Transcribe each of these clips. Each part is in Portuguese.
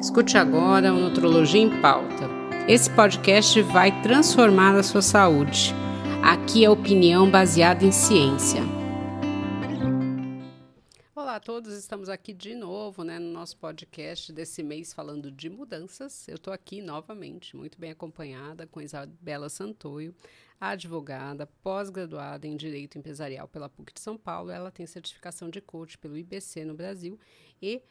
Escute agora o Nutrologia em Pauta. Esse podcast vai transformar a sua saúde. Aqui é opinião baseada em ciência. Olá a todos, estamos aqui de novo né, no nosso podcast desse mês falando de mudanças. Eu estou aqui novamente, muito bem acompanhada com Isabela Santoio, advogada, pós-graduada em Direito Empresarial pela PUC de São Paulo. Ela tem certificação de coach pelo IBC no Brasil e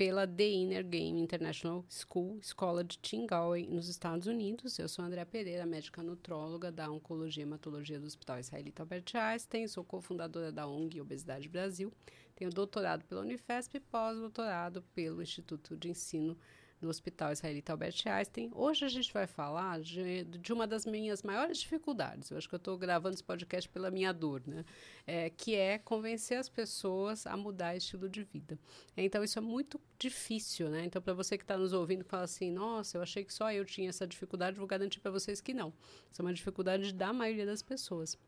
pela The Inner Game International School, escola de Tingalway, nos Estados Unidos. Eu sou Andréa Pereira, médica nutróloga da Oncologia e Hematologia do Hospital Israelita Albert Einstein, sou cofundadora da ONG Obesidade Brasil, tenho doutorado pela Unifesp e pós-doutorado pelo Instituto de Ensino do Hospital Israelita Albert Einstein. Hoje a gente vai falar de, de uma das minhas maiores dificuldades. Eu acho que eu estou gravando esse podcast pela minha dor, né? É, que é convencer as pessoas a mudar estilo de vida. Então, isso é muito difícil, né? Então, para você que está nos ouvindo, fala assim: nossa, eu achei que só eu tinha essa dificuldade, vou garantir para vocês que não. Isso é uma dificuldade da maioria das pessoas.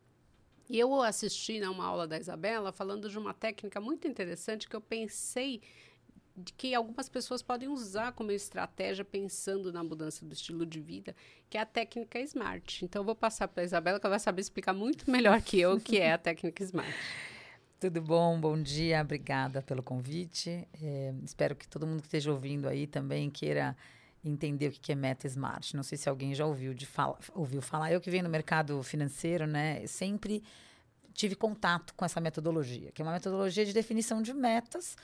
E eu assisti né, uma aula da Isabela falando de uma técnica muito interessante que eu pensei que algumas pessoas podem usar como estratégia pensando na mudança do estilo de vida, que é a técnica SMART. Então, eu vou passar para a Isabela, que ela vai saber explicar muito melhor que eu o que é a técnica SMART. Tudo bom? Bom dia, obrigada pelo convite. É, espero que todo mundo que esteja ouvindo aí também queira entender o que é Meta Smart. Não sei se alguém já ouviu, de fala, ouviu falar. Eu que venho no mercado financeiro, né, sempre tive contato com essa metodologia, que é uma metodologia de definição de metas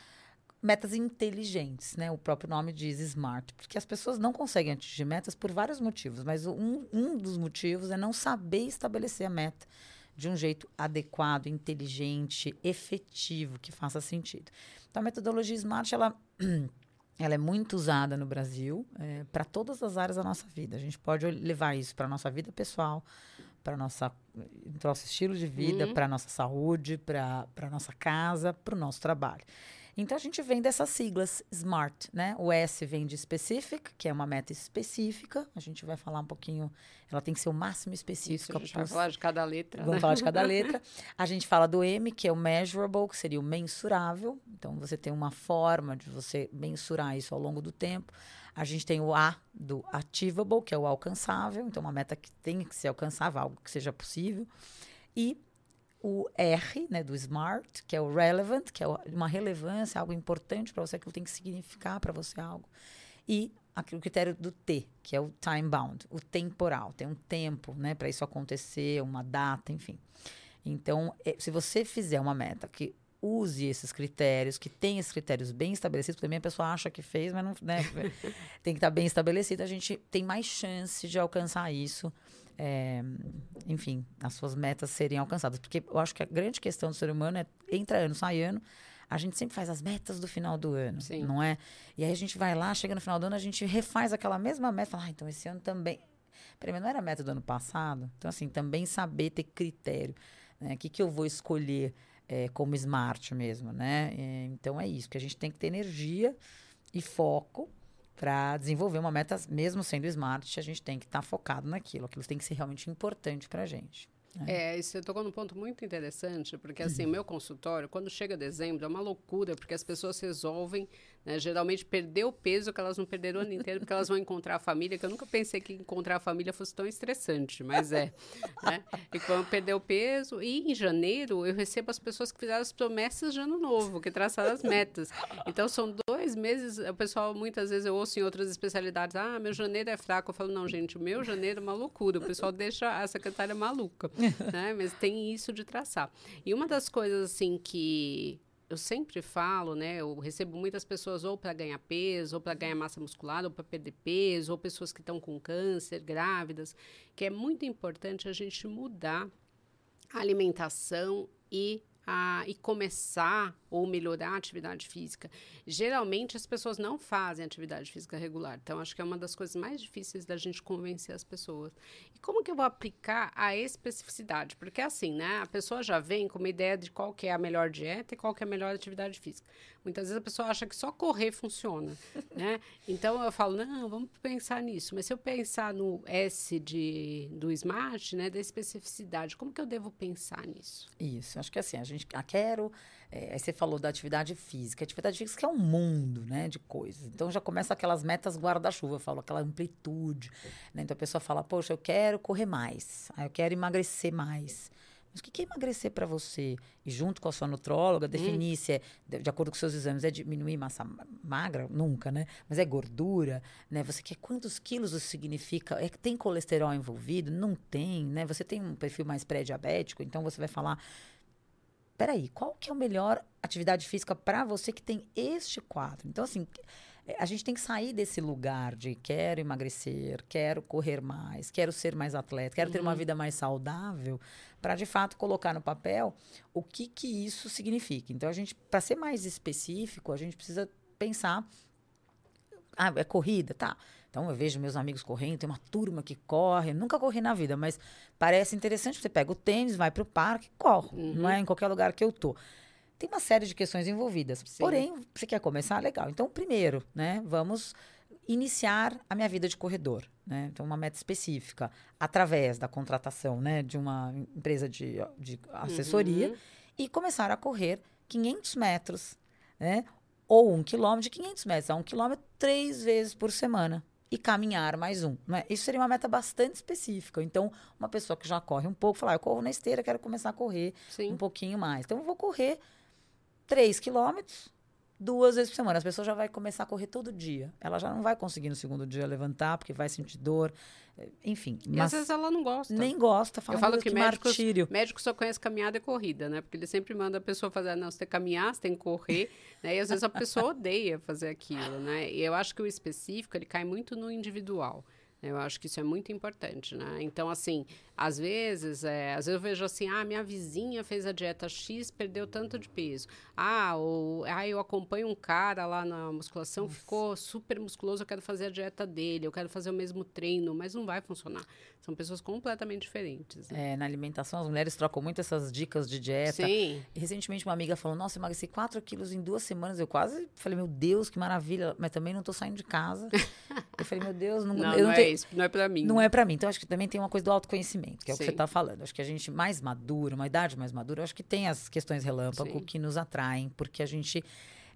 metas inteligentes, né? O próprio nome diz smart, porque as pessoas não conseguem atingir metas por vários motivos, mas um, um dos motivos é não saber estabelecer a meta de um jeito adequado, inteligente, efetivo, que faça sentido. Então, a metodologia smart, ela ela é muito usada no Brasil é, para todas as áreas da nossa vida. A gente pode levar isso para a nossa vida pessoal, para nossa nosso estilo de vida, uhum. para nossa saúde, para a nossa casa, para o nosso trabalho. Então a gente vem dessas siglas SMART, né? O S vem de specific, que é uma meta específica. A gente vai falar um pouquinho, ela tem que ser o máximo específico. Isso, a gente vai falar de cada letra. Vamos né? falar de cada letra. A gente fala do M, que é o measurable, que seria o mensurável. Então você tem uma forma de você mensurar isso ao longo do tempo. A gente tem o A do achievable, que é o alcançável. Então uma meta que tem que ser alcançável, algo que seja possível. E o R, né, do SMART, que é o relevant, que é uma relevância, algo importante para você, aquilo tem que significar para você algo. E o critério do T, que é o time bound, o temporal, tem um tempo, né, para isso acontecer, uma data, enfim. Então, é, se você fizer uma meta que use esses critérios, que tenha esses critérios bem estabelecidos, também a pessoa acha que fez, mas não, né, tem que estar tá bem estabelecido, a gente tem mais chance de alcançar isso é, enfim, as suas metas serem alcançadas. Porque eu acho que a grande questão do ser humano é, entra ano, sai ano, a gente sempre faz as metas do final do ano, Sim. não é? E aí a gente vai lá, chega no final do ano, a gente refaz aquela mesma meta, fala, ah, então esse ano também. Peraí, não era a meta do ano passado? Então, assim, também saber ter critério. Né? O que, que eu vou escolher é, como smart mesmo, né? É, então é isso, que a gente tem que ter energia e foco para desenvolver uma meta, mesmo sendo smart, a gente tem que estar tá focado naquilo. Aquilo tem que ser realmente importante para a gente. É, é você tocou num ponto muito interessante, porque assim, meu consultório, quando chega dezembro, é uma loucura, porque as pessoas resolvem né? Geralmente perder o peso que elas não perderam o ano inteiro, porque elas vão encontrar a família, que eu nunca pensei que encontrar a família fosse tão estressante, mas é. Né? E vão perder o peso. E em janeiro eu recebo as pessoas que fizeram as promessas de ano novo, que traçaram as metas. Então são dois meses, o pessoal muitas vezes eu ouço em outras especialidades, ah, meu janeiro é fraco. Eu falo, não, gente, o meu janeiro é uma loucura. O pessoal deixa a secretária maluca, né? Mas tem isso de traçar. E uma das coisas assim que eu sempre falo, né? Eu recebo muitas pessoas ou para ganhar peso, ou para ganhar massa muscular, ou para perder peso, ou pessoas que estão com câncer, grávidas, que é muito importante a gente mudar a alimentação e a, e começar ou melhorar a atividade física. Geralmente as pessoas não fazem atividade física regular, então acho que é uma das coisas mais difíceis da gente convencer as pessoas. E como que eu vou aplicar a especificidade? Porque assim, né, a pessoa já vem com uma ideia de qual que é a melhor dieta e qual que é a melhor atividade física. Muitas vezes a pessoa acha que só correr funciona, né? Então eu falo, não, vamos pensar nisso. Mas se eu pensar no S de, do SMART, né, da especificidade, como que eu devo pensar nisso? Isso, acho que assim, a gente gente ah, quero. É, aí você falou da atividade física. A atividade física é um mundo, né, de coisas. Então já começa aquelas metas guarda-chuva, eu falo, aquela amplitude. Né? Então a pessoa fala, poxa, eu quero correr mais, ah, eu quero emagrecer mais. Mas o que é emagrecer para você? E junto com a sua nutróloga, hum. definir hum. se é, de, de, acordo com seus exames, é diminuir massa magra? Nunca, né? Mas é gordura, né? Você quer quantos quilos isso significa? É que tem colesterol envolvido? Não tem, né? Você tem um perfil mais pré-diabético, então você vai falar peraí, qual que é a melhor atividade física para você que tem este quadro? Então, assim, a gente tem que sair desse lugar de quero emagrecer, quero correr mais, quero ser mais atleta, quero uhum. ter uma vida mais saudável, para de fato colocar no papel o que que isso significa. Então a gente, para ser mais específico, a gente precisa pensar ah, é corrida, tá? Então eu vejo meus amigos correndo, tem uma turma que corre, nunca corri na vida, mas parece interessante, você pega o tênis, vai para o parque, corre, uhum. não é em qualquer lugar que eu tô tem uma série de questões envolvidas. Sim. Porém, você quer começar? Legal. Então, primeiro, né, vamos iniciar a minha vida de corredor. Né? Então, uma meta específica, através da contratação né, de uma empresa de, de assessoria, uhum. e começar a correr 500 metros, né? ou um quilômetro de 500 metros, a um quilômetro três vezes por semana. E caminhar mais um. Né? Isso seria uma meta bastante específica. Então, uma pessoa que já corre um pouco, falar, ah, eu corro na esteira, quero começar a correr Sim. um pouquinho mais. Então, eu vou correr 3 quilômetros duas vezes por semana. As pessoas já vai começar a correr todo dia. Ela já não vai conseguir no segundo dia levantar, porque vai sentir dor. Eh, enfim. E às vezes ela não gosta. Nem gosta. Fala, Eu falo que, que médicos, médico só conhece caminhada e corrida, né? Porque ele sempre manda a pessoa fazer, não, você tem que caminhar, você tem que correr. né? E às vezes a pessoa odeia fazer aquilo, né? E eu acho que o específico, ele cai muito no individual. Eu acho que isso é muito importante, né? Então, assim, às vezes, é, às vezes eu vejo assim, ah, minha vizinha fez a dieta X, perdeu tanto de peso. Ah, ou, ah eu acompanho um cara lá na musculação, Nossa. ficou super musculoso, eu quero fazer a dieta dele, eu quero fazer o mesmo treino, mas não vai funcionar. São pessoas completamente diferentes. Né? É, na alimentação, as mulheres trocam muito essas dicas de dieta. Sim. E, recentemente, uma amiga falou, nossa, emagreci 4 quilos em duas semanas. Eu quase falei, meu Deus, que maravilha, mas também não tô saindo de casa. eu falei, meu Deus, não, não, eu não, não é isso, não é pra mim. Não é pra mim. Então, acho que também tem uma coisa do autoconhecimento que é Sim. o que você está falando. Acho que a gente mais madura, uma idade mais madura, acho que tem as questões relâmpago Sim. que nos atraem, porque a gente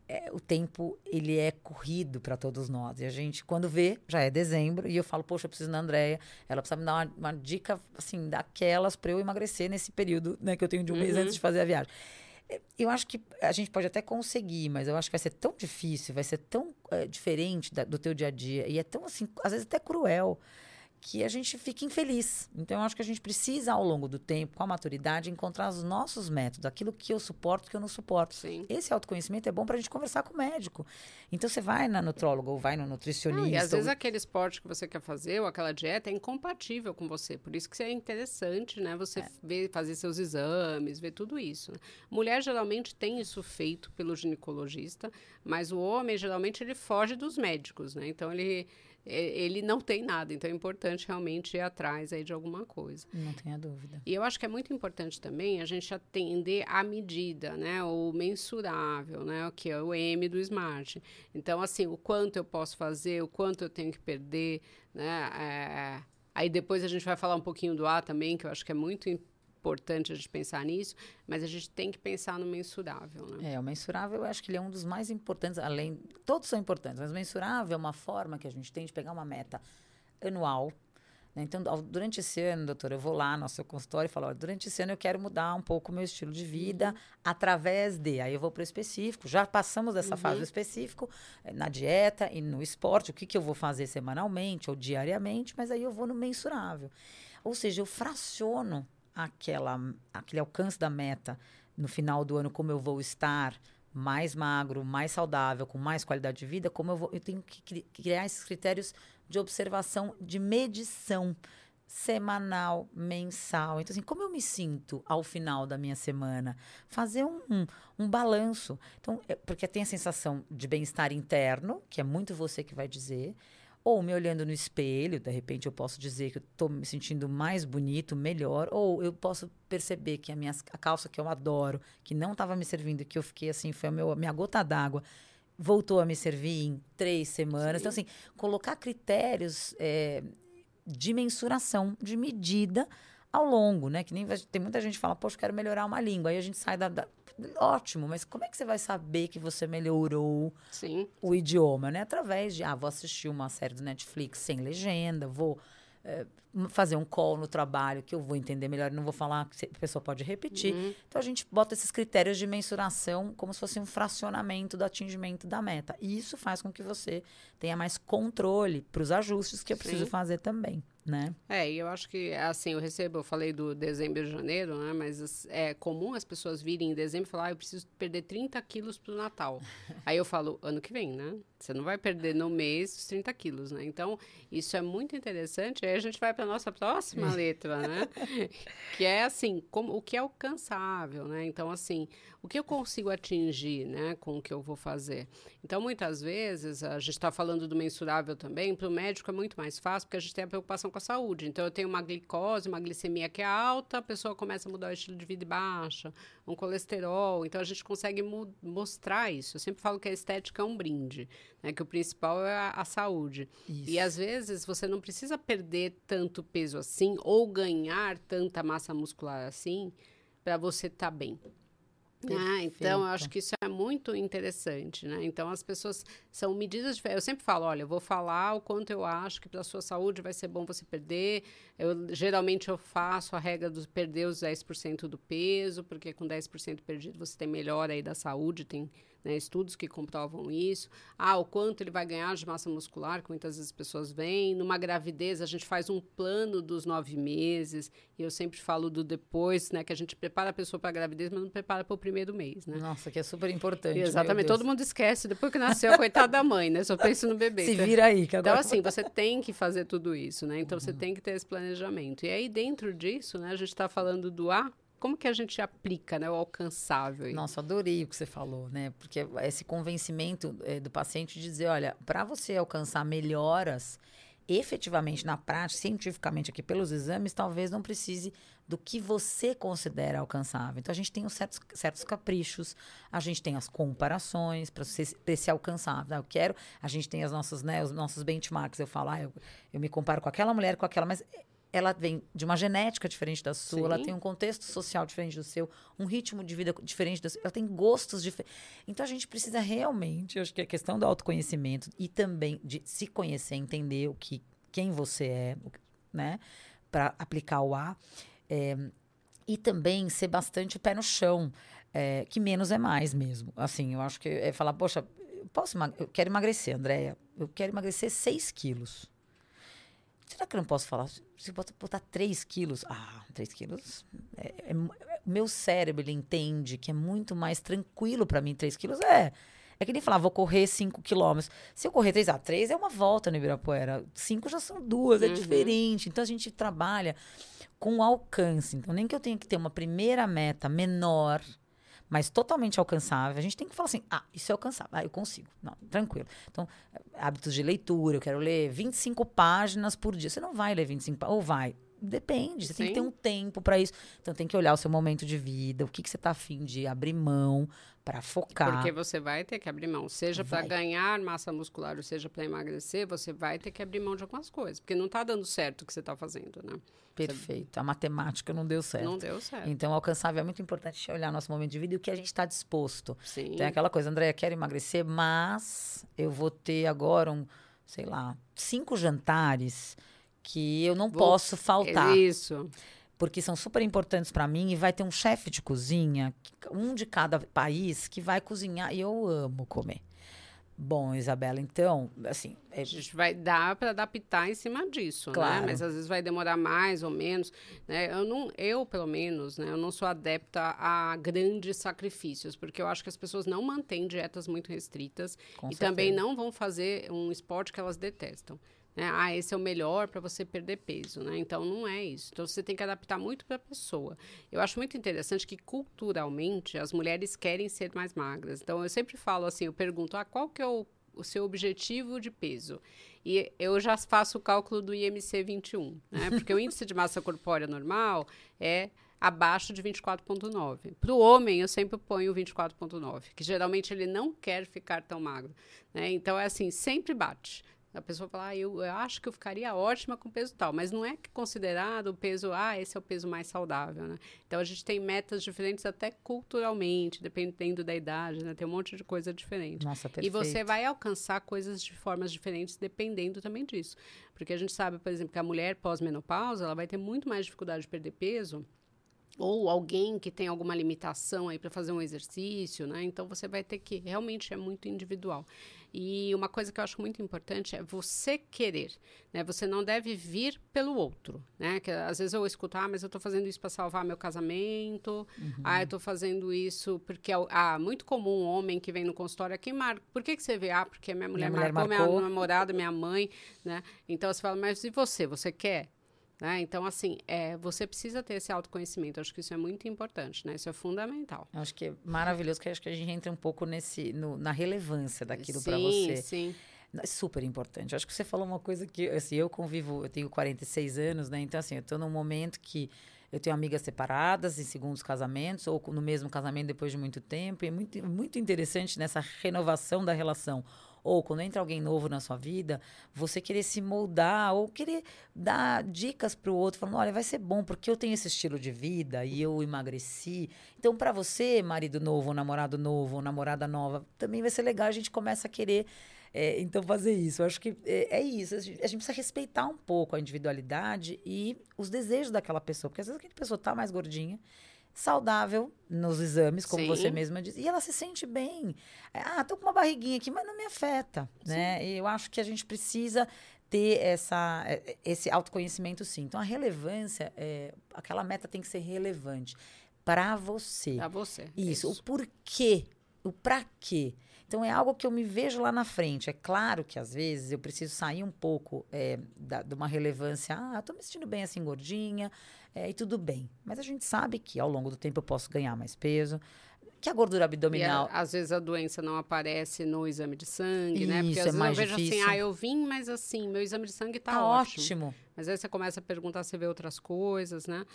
é, o tempo ele é corrido para todos nós. E a gente, quando vê, já é dezembro, e eu falo, poxa, eu preciso da Andréia. Ela precisa me dar uma, uma dica, assim, daquelas para eu emagrecer nesse período né, que eu tenho de um uhum. mês antes de fazer a viagem. Eu acho que a gente pode até conseguir, mas eu acho que vai ser tão difícil, vai ser tão é, diferente da, do teu dia a dia. E é tão, assim, às vezes até cruel que a gente fica infeliz. Então, eu acho que a gente precisa, ao longo do tempo, com a maturidade, encontrar os nossos métodos, aquilo que eu suporto, que eu não suporto. Sim. Esse autoconhecimento é bom para a gente conversar com o médico. Então, você vai na nutróloga ou vai no nutricionista. Não, e às ou... vezes aquele esporte que você quer fazer ou aquela dieta é incompatível com você. Por isso que é interessante, né? Você é. ver, fazer seus exames, ver tudo isso. Né? Mulher geralmente tem isso feito pelo ginecologista, mas o homem geralmente ele foge dos médicos, né? Então ele ele não tem nada. Então é importante realmente ir atrás aí de alguma coisa. Não tenha dúvida. E eu acho que é muito importante também a gente atender a medida, né? O mensurável, né? O que é o M do Smart. Então, assim, o quanto eu posso fazer, o quanto eu tenho que perder, né? É... Aí depois a gente vai falar um pouquinho do A também, que eu acho que é muito importante importante a gente pensar nisso, mas a gente tem que pensar no mensurável. Né? É, o mensurável eu acho que ele é um dos mais importantes, além. Todos são importantes, mas o mensurável é uma forma que a gente tem de pegar uma meta anual. Né? Então, durante esse ano, doutora, eu vou lá no seu consultório e falo: olha, durante esse ano eu quero mudar um pouco o meu estilo de vida uhum. através de. Aí eu vou para o específico. Já passamos dessa uhum. fase do específico, eh, na dieta e no esporte, o que, que eu vou fazer semanalmente ou diariamente, mas aí eu vou no mensurável. Ou seja, eu fraciono aquela, aquele alcance da meta no final do ano, como eu vou estar mais magro, mais saudável, com mais qualidade de vida, como eu vou, eu tenho que criar esses critérios de observação, de medição semanal, mensal. Então, assim, como eu me sinto ao final da minha semana? Fazer um, um, um balanço. Então, é, porque tem a sensação de bem-estar interno, que é muito você que vai dizer, ou me olhando no espelho, de repente eu posso dizer que eu estou me sentindo mais bonito, melhor, ou eu posso perceber que a minha a calça que eu adoro, que não estava me servindo, que eu fiquei assim, foi a, meu, a minha gota d'água, voltou a me servir em três semanas. Sim. Então, assim, colocar critérios é, de mensuração, de medida ao longo, né? Que nem tem muita gente que fala, poxa, quero melhorar uma língua. Aí a gente sai da, da ótimo, mas como é que você vai saber que você melhorou Sim. o idioma, né? Através de, ah, vou assistir uma série do Netflix sem legenda, vou é, fazer um call no trabalho que eu vou entender melhor, não vou falar que a pessoa pode repetir. Uhum. Então a gente bota esses critérios de mensuração como se fosse um fracionamento do atingimento da meta. E isso faz com que você tenha mais controle para os ajustes que eu preciso Sim. fazer também né? É, e eu acho que, assim, eu recebo, eu falei do dezembro e janeiro, né? Mas é comum as pessoas virem em dezembro e falar, ah, eu preciso perder 30 quilos pro Natal. Aí eu falo, ano que vem, né? Você não vai perder no mês os 30 quilos, né? Então, isso é muito interessante. Aí a gente vai para nossa próxima letra, né? que é, assim, como, o que é alcançável, né? Então, assim, o que eu consigo atingir, né? Com o que eu vou fazer. Então, muitas vezes, a gente está falando do mensurável também, para o médico é muito mais fácil, porque a gente tem a preocupação com a saúde. Então, eu tenho uma glicose, uma glicemia que é alta, a pessoa começa a mudar o estilo de vida e baixa, um colesterol. Então, a gente consegue mostrar isso. Eu sempre falo que a estética é um brinde, né? Que o principal é a, a saúde. Isso. E, às vezes, você não precisa perder tanto peso assim, ou ganhar tanta massa muscular assim, para você estar tá bem. Ah, então eu acho que isso é muito interessante, né? Então as pessoas são medidas diferentes. Eu sempre falo, olha, eu vou falar o quanto eu acho que para a sua saúde vai ser bom você perder. Eu geralmente eu faço a regra dos perder os 10% do peso, porque com 10% perdido você tem melhora aí da saúde, tem né, estudos que comprovam isso. Ah, o quanto ele vai ganhar de massa muscular, que muitas vezes as pessoas veem. Numa gravidez, a gente faz um plano dos nove meses. E eu sempre falo do depois, né? Que a gente prepara a pessoa para a gravidez, mas não prepara para o primeiro mês, né? Nossa, que é super importante. exatamente. Todo mundo esquece. Depois que nasceu, coitada da mãe, né? Só pensa no bebê. Se vira aí. Que agora... Então, assim, você tem que fazer tudo isso, né? Então, uhum. você tem que ter esse planejamento. E aí, dentro disso, né? A gente está falando do A, como que a gente aplica né, o alcançável? Aí? Nossa, adorei o que você falou, né? Porque esse convencimento é, do paciente de dizer, olha, para você alcançar melhoras efetivamente na prática, cientificamente aqui pelos exames, talvez não precise do que você considera alcançável. Então a gente tem os certos, certos caprichos, a gente tem as comparações para esse alcançável. Eu quero, a gente tem as nossas, né, os nossos benchmarks. Eu falo, ah, eu, eu me comparo com aquela mulher, com aquela, mas ela vem de uma genética diferente da sua, Sim. ela tem um contexto social diferente do seu, um ritmo de vida diferente do seu, ela tem gostos diferentes. Então a gente precisa realmente, eu acho que a questão do autoconhecimento e também de se conhecer, entender o que quem você é, né, para aplicar o A. É, e também ser bastante pé no chão, é, que menos é mais mesmo. Assim, eu acho que é falar, poxa, eu posso, eu quero emagrecer, Andréia, eu quero emagrecer 6 quilos. Será que eu não posso falar? Se botar, botar 3 quilos. Ah, 3 quilos. É, é, meu cérebro ele entende que é muito mais tranquilo para mim 3 quilos. É. É que nem falar, vou correr 5 quilômetros. Se eu correr 3, ah, 3 é uma volta no Ibirapuera. 5 já são duas, é uhum. diferente. Então a gente trabalha com alcance. Então, nem que eu tenha que ter uma primeira meta menor mas totalmente alcançável, a gente tem que falar assim: ah, isso é alcançável, ah, eu consigo. Não, tranquilo. Então, hábitos de leitura, eu quero ler 25 páginas por dia. Você não vai ler 25 páginas, ou vai. Depende, você Sim. tem que ter um tempo para isso. Então tem que olhar o seu momento de vida, o que, que você está afim de abrir mão para focar. Porque você vai ter que abrir mão, seja para ganhar massa muscular ou seja para emagrecer, você vai ter que abrir mão de algumas coisas, porque não está dando certo o que você está fazendo, né? Perfeito. A matemática não deu certo. Não deu certo. Então, alcançável é muito importante olhar nosso momento de vida e o que a gente está disposto. Sim. Tem aquela coisa, Andréia, quero emagrecer, mas eu vou ter agora um, sei lá, cinco jantares que eu não vou... posso faltar. Isso porque são super importantes para mim e vai ter um chefe de cozinha, um de cada país, que vai cozinhar e eu amo comer. Bom, Isabela, então, assim. É... A gente vai dar para adaptar em cima disso, né? claro. né? Mas às vezes vai demorar mais ou menos. Né? Eu, não, eu, pelo menos, né? Eu não sou adepta a grandes sacrifícios, porque eu acho que as pessoas não mantêm dietas muito restritas Com e certeza. também não vão fazer um esporte que elas detestam. Né? Ah, esse é o melhor para você perder peso, né? Então não é isso. Então você tem que adaptar muito para a pessoa. Eu acho muito interessante que culturalmente as mulheres querem ser mais magras. Então eu sempre falo assim, eu pergunto, ah, qual que é o, o seu objetivo de peso? E eu já faço o cálculo do IMC 21, né? Porque o índice de massa corpórea normal é abaixo de 24,9. Para o homem, eu sempre ponho 24,9, que geralmente ele não quer ficar tão magro. Né? Então, é assim, sempre bate. A pessoa fala, ah, eu, eu, acho que eu ficaria ótima com peso tal, mas não é considerado o peso, ah, esse é o peso mais saudável, né? Então a gente tem metas diferentes até culturalmente, dependendo da idade, né? Tem um monte de coisa diferente. Nossa, perfeito. E você vai alcançar coisas de formas diferentes dependendo também disso. Porque a gente sabe, por exemplo, que a mulher pós-menopausa, ela vai ter muito mais dificuldade de perder peso ou alguém que tem alguma limitação aí para fazer um exercício, né? Então você vai ter que realmente é muito individual. E uma coisa que eu acho muito importante é você querer, né? Você não deve vir pelo outro, né? Que às vezes eu escuto, ah, mas eu estou fazendo isso para salvar meu casamento, uhum. ah, eu estou fazendo isso porque é ah, muito comum um homem que vem no consultório aqui, Marco, por que que você vê? Ah, porque minha mulher, minha mulher marcou, marcou, minha namorada, minha mãe, né? Então você fala, mas e você? Você quer? Né? Então, assim, é, você precisa ter esse autoconhecimento. Acho que isso é muito importante, né? Isso é fundamental. Acho que é maravilhoso, que acho que a gente entra um pouco nesse, no, na relevância daquilo para você. Sim, sim. É super importante. Acho que você falou uma coisa que, assim, eu convivo, eu tenho 46 anos, né? Então, assim, eu estou num momento que eu tenho amigas separadas em segundos casamentos ou no mesmo casamento depois de muito tempo. E é muito, muito interessante nessa renovação da relação ou quando entra alguém novo na sua vida, você querer se moldar ou querer dar dicas para o outro, falando: olha, vai ser bom porque eu tenho esse estilo de vida e eu emagreci. Então, para você, marido novo, namorado novo, namorada nova, também vai ser legal. A gente começa a querer. É, então, fazer isso. Eu acho que é, é, isso. A gente precisa respeitar um pouco a individualidade e os desejos daquela pessoa. Porque às vezes aquela pessoa está mais gordinha saudável nos exames, como Sim. você mesma disse, e ela se sente bem. Ah, tô com uma barriguinha aqui, mas não me afeta, sim. né? E eu acho que a gente precisa ter essa, é, esse autoconhecimento, sim. Então, a relevância, é, aquela meta tem que ser relevante para você. Para você. Isso, isso, o porquê, o para quê. Então, é algo que eu me vejo lá na frente. É claro que, às vezes, eu preciso sair um pouco é, da, de uma relevância. Ah, tô me sentindo bem assim, gordinha, é, e tudo bem. Mas a gente sabe que ao longo do tempo eu posso ganhar mais peso, que a gordura abdominal. A, às vezes a doença não aparece no exame de sangue, Isso, né? Porque às é vezes eu vejo assim, difícil. assim, ah, eu vim, mas assim, meu exame de sangue tá, tá ótimo. ótimo. Mas aí você começa a perguntar se vê outras coisas, né?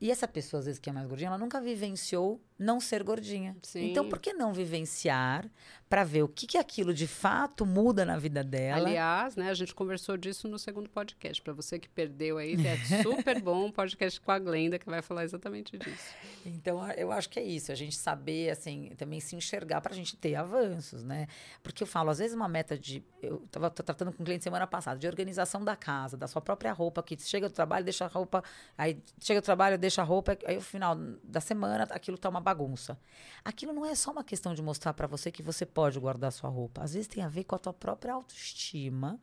E essa pessoa, às vezes, que é mais gordinha, ela nunca vivenciou não ser gordinha. Sim. Então, por que não vivenciar para ver o que, que aquilo de fato muda na vida dela? Aliás, né, a gente conversou disso no segundo podcast. Para você que perdeu aí, é super bom um podcast com a Glenda, que vai falar exatamente disso. Então, eu acho que é isso. A gente saber, assim, também se enxergar para a gente ter avanços, né? Porque eu falo, às vezes, uma meta de. Eu estava tratando com um cliente semana passada, de organização da casa, da sua própria roupa, que chega do trabalho, deixa a roupa. Aí chega do trabalho, deixa deixa a roupa, aí no final da semana aquilo tá uma bagunça. Aquilo não é só uma questão de mostrar para você que você pode guardar sua roupa. Às vezes tem a ver com a tua própria autoestima,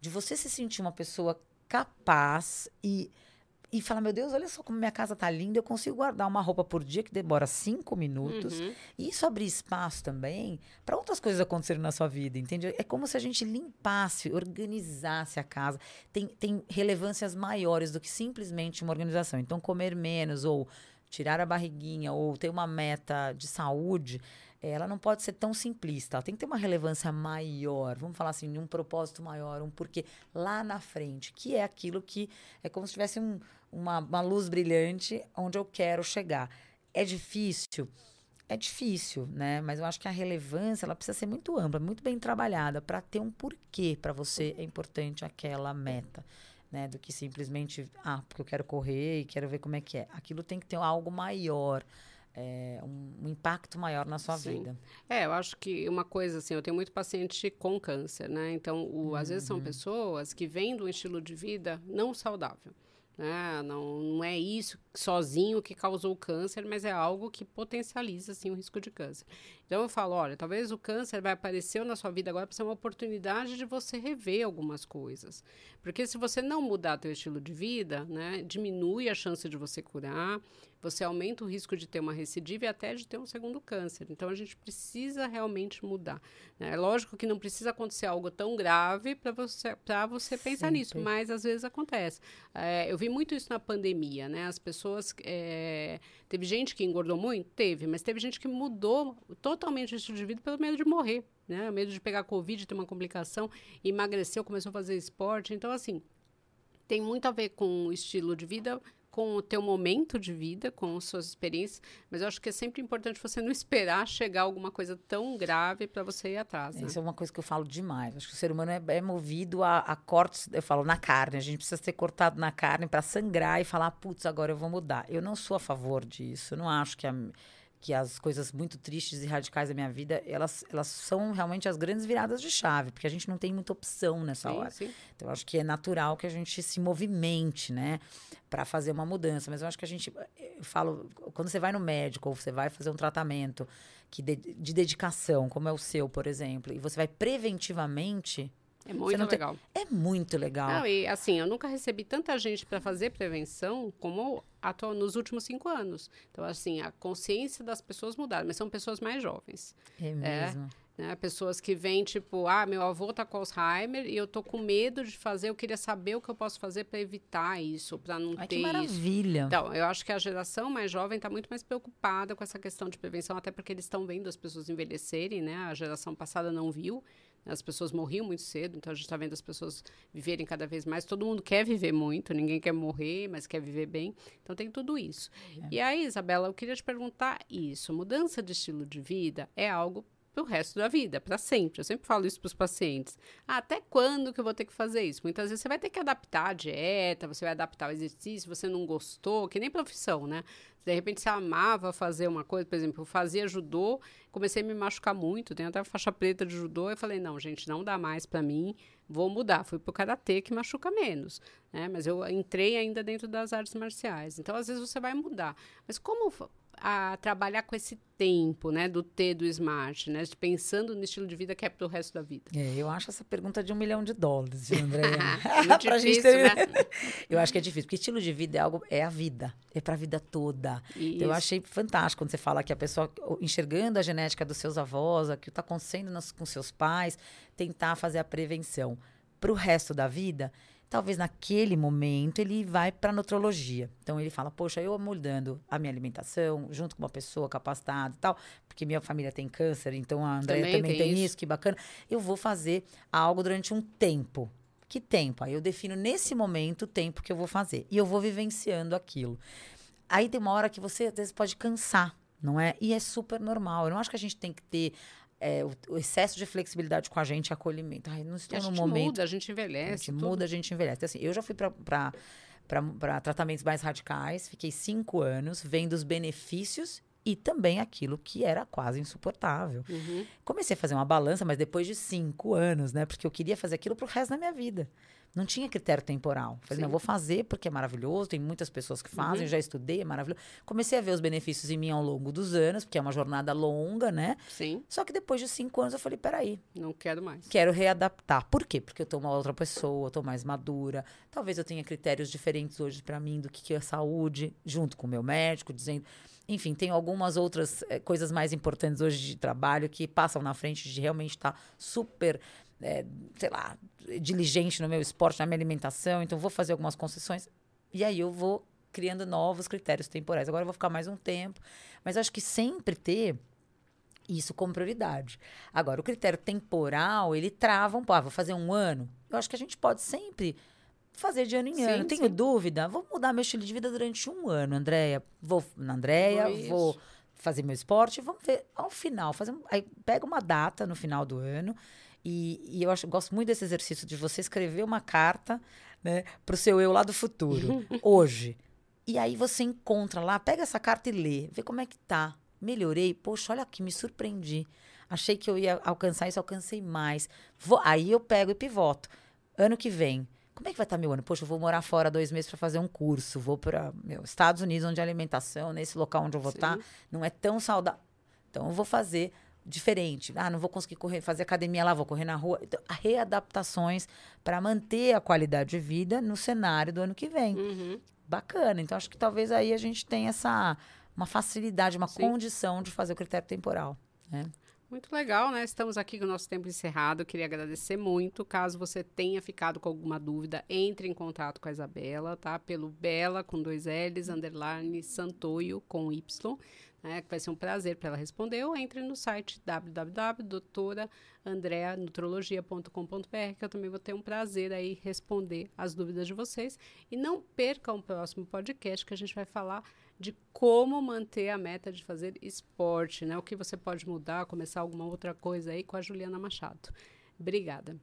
de você se sentir uma pessoa capaz e e falar, meu Deus, olha só como minha casa tá linda, eu consigo guardar uma roupa por dia que demora cinco minutos. Uhum. E isso abrir espaço também para outras coisas acontecerem na sua vida, entende? É como se a gente limpasse, organizasse a casa. Tem, tem relevâncias maiores do que simplesmente uma organização. Então, comer menos ou tirar a barriguinha ou ter uma meta de saúde ela não pode ser tão simplista, ela tem que ter uma relevância maior, vamos falar assim, um propósito maior, um porquê lá na frente, que é aquilo que é como se tivesse um, uma, uma luz brilhante onde eu quero chegar. É difícil? É difícil, né? Mas eu acho que a relevância ela precisa ser muito ampla, muito bem trabalhada para ter um porquê para você é importante aquela meta. Né, do que simplesmente, ah, porque eu quero correr e quero ver como é que é. Aquilo tem que ter algo maior, é, um, um, impacto maior na sua Sim. vida. É, eu acho que uma coisa assim, eu tenho muito paciente com câncer, né? Então, o, uhum. às vezes são uhum. pessoas que vêm de um estilo de vida não saudável. Né? Não, não é isso sozinho que causou o câncer, mas é algo que potencializa assim, o risco de câncer. Então eu falo, olha, talvez o câncer vai aparecer na sua vida agora para ser uma oportunidade de você rever algumas coisas. Porque se você não mudar seu estilo de vida, né, diminui a chance de você curar, você aumenta o risco de ter uma recidiva e até de ter um segundo câncer. Então a gente precisa realmente mudar. Né? É lógico que não precisa acontecer algo tão grave para você, você pensar Sempre. nisso, mas às vezes acontece. É, eu vi muito isso na pandemia, né? As pessoas. É, teve gente que engordou muito? Teve, mas teve gente que mudou totalmente o estilo de vida pelo medo de morrer. Né? Medo de pegar Covid, ter uma complicação, emagreceu, começou a fazer esporte. Então, assim, tem muito a ver com o estilo de vida com o teu momento de vida, com as suas experiências, mas eu acho que é sempre importante você não esperar chegar alguma coisa tão grave para você ir atrás. Né? Isso é uma coisa que eu falo demais. Acho que o ser humano é, é movido a, a, cortes, eu falo, na carne. A gente precisa ser cortado na carne para sangrar e falar, putz, agora eu vou mudar. Eu não sou a favor disso. Eu não acho que a que as coisas muito tristes e radicais da minha vida, elas, elas são realmente as grandes viradas de chave, porque a gente não tem muita opção nessa sim, hora. Sim. Então, eu acho que é natural que a gente se movimente, né, para fazer uma mudança. Mas eu acho que a gente, eu falo, quando você vai no médico ou você vai fazer um tratamento que de, de dedicação, como é o seu, por exemplo, e você vai preventivamente, é muito legal. Tem... É muito legal. Não, e assim, eu nunca recebi tanta gente para fazer prevenção como atual, nos últimos cinco anos. Então, assim, a consciência das pessoas mudaram, mas são pessoas mais jovens. É mesmo. É, né? Pessoas que vêm, tipo, ah, meu avô tá com Alzheimer e eu tô com medo de fazer, eu queria saber o que eu posso fazer para evitar isso, para não Ai, ter que maravilha. Isso. Então, eu acho que a geração mais jovem está muito mais preocupada com essa questão de prevenção, até porque eles estão vendo as pessoas envelhecerem, né? A geração passada não viu. As pessoas morriam muito cedo, então a gente está vendo as pessoas viverem cada vez mais. Todo mundo quer viver muito, ninguém quer morrer, mas quer viver bem. Então tem tudo isso. É. E aí, Isabela, eu queria te perguntar isso: mudança de estilo de vida é algo para o resto da vida, para sempre. Eu sempre falo isso para os pacientes. Ah, até quando que eu vou ter que fazer isso? Muitas vezes você vai ter que adaptar a dieta, você vai adaptar o exercício, você não gostou, que nem profissão, né? De repente você amava fazer uma coisa, por exemplo, eu fazia judô, comecei a me machucar muito, tenho até faixa preta de judô, eu falei, não, gente, não dá mais para mim, vou mudar. Fui pro karatê que machuca menos, né? Mas eu entrei ainda dentro das artes marciais. Então, às vezes você vai mudar. Mas como a trabalhar com esse tempo, né, do T do Smart, né, pensando no estilo de vida que é para o resto da vida? É, eu acho essa pergunta de um milhão de dólares, André? é difícil, ter... né? eu acho que é difícil, porque estilo de vida é algo, é a vida, é para a vida toda. Então, eu achei fantástico quando você fala que a pessoa enxergando a genética dos seus avós, o que está acontecendo nos, com seus pais, tentar fazer a prevenção para o resto da vida talvez naquele momento ele vai para a nutrologia. Então ele fala: Poxa, eu mudando a minha alimentação, junto com uma pessoa capacitada e tal, porque minha família tem câncer, então a Andrea também, também tem, tem isso. isso, que bacana. Eu vou fazer algo durante um tempo. Que tempo? Aí eu defino nesse momento o tempo que eu vou fazer. E eu vou vivenciando aquilo. Aí tem uma hora que você às vezes pode cansar, não é? E é super normal. Eu não acho que a gente tem que ter é, o, o, excesso de flexibilidade com a gente, acolhimento. Ai, não estou no momento. muda, a gente envelhece. A gente tudo. muda, a gente envelhece. Então, assim, eu já fui para tratamentos mais radicais, fiquei cinco anos vendo os benefícios e também aquilo que era quase insuportável. Uhum. Comecei a fazer uma balança, mas depois de cinco anos, né? Porque eu queria fazer aquilo pro resto da minha vida. Não tinha critério temporal. Falei, Sim. não, vou fazer porque é maravilhoso, tem muitas pessoas que fazem, uhum. já estudei, é maravilhoso. Comecei a ver os benefícios em mim ao longo dos anos, porque é uma jornada longa, né? Sim. Só que depois de cinco anos eu falei, peraí. Não quero mais. Quero readaptar. Por quê? Porque eu tô uma outra pessoa, eu tô mais madura. Talvez eu tenha critérios diferentes hoje para mim do que, que é saúde, junto com o meu médico, dizendo. Enfim, tem algumas outras é, coisas mais importantes hoje de trabalho que passam na frente de realmente estar tá super é, sei lá, diligente no meu esporte, na minha alimentação, então vou fazer algumas concessões. E aí eu vou criando novos critérios temporais. Agora eu vou ficar mais um tempo. Mas acho que sempre ter isso como prioridade. Agora, o critério temporal, ele trava um pouco. Ah, vou fazer um ano. Eu acho que a gente pode sempre fazer de ano em sim, ano. Tenho sim. dúvida? Vou mudar meu estilo de vida durante um ano, Andréia. Vou na Andréia, vou fazer meu esporte. Vamos ver ao final. Fazer, aí pega uma data no final do ano e, e eu acho, gosto muito desse exercício de você escrever uma carta né, para o seu eu lá do futuro, hoje. E aí você encontra lá, pega essa carta e lê, vê como é que tá. Melhorei, poxa, olha aqui, me surpreendi. Achei que eu ia alcançar isso, alcancei mais. Vou, aí eu pego e pivoto. Ano que vem, como é que vai estar tá meu ano? Poxa, eu vou morar fora dois meses para fazer um curso, vou para Estados Unidos, onde a alimentação, nesse local onde eu vou estar, tá, não é tão saudável. Então, eu vou fazer diferente. Ah, não vou conseguir correr, fazer academia lá, vou correr na rua. Então, readaptações para manter a qualidade de vida no cenário do ano que vem. Uhum. Bacana. Então, acho que talvez aí a gente tenha essa uma facilidade, uma Sim. condição de fazer o critério temporal. Né? Muito legal, né? Estamos aqui com o nosso tempo encerrado. Eu queria agradecer muito. Caso você tenha ficado com alguma dúvida, entre em contato com a Isabela, tá? Pelo Bela com dois L's, underline Santoio com Y. né, que vai ser um prazer para ela responder, ou entre no site www.doutorandreanutrologia.com.br, que eu também vou ter um prazer aí responder as dúvidas de vocês. E não percam o próximo podcast, que a gente vai falar de como manter a meta de fazer esporte, né? O que você pode mudar, começar alguma outra coisa aí com a Juliana Machado. Obrigada.